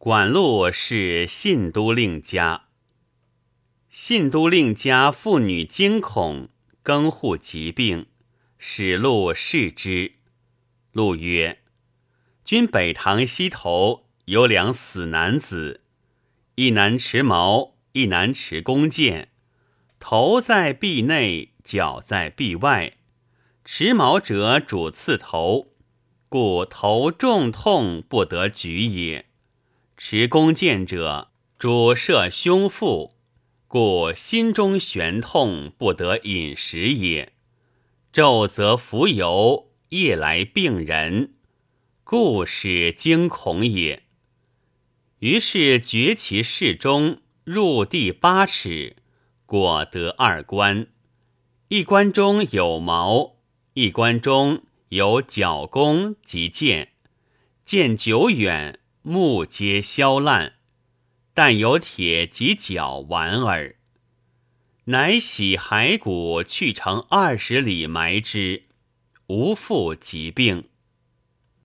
管路是信都令家。信都令家妇女惊恐，更护疾病，使路视之。路曰：“君北堂西头有两死男子，一男持矛，一男持弓箭，头在壁内，脚在壁外。持矛者主刺头，故头重痛不得举也。”持弓箭者，主射胸腹，故心中悬痛，不得饮食也。昼则浮游，夜来病人，故使惊恐也。于是绝其室中，入地八尺，果得二关。一关中有矛，一关中有角弓及箭，箭久远。木皆削烂，但有铁及角完耳。乃洗骸骨去城二十里埋之，无复疾病。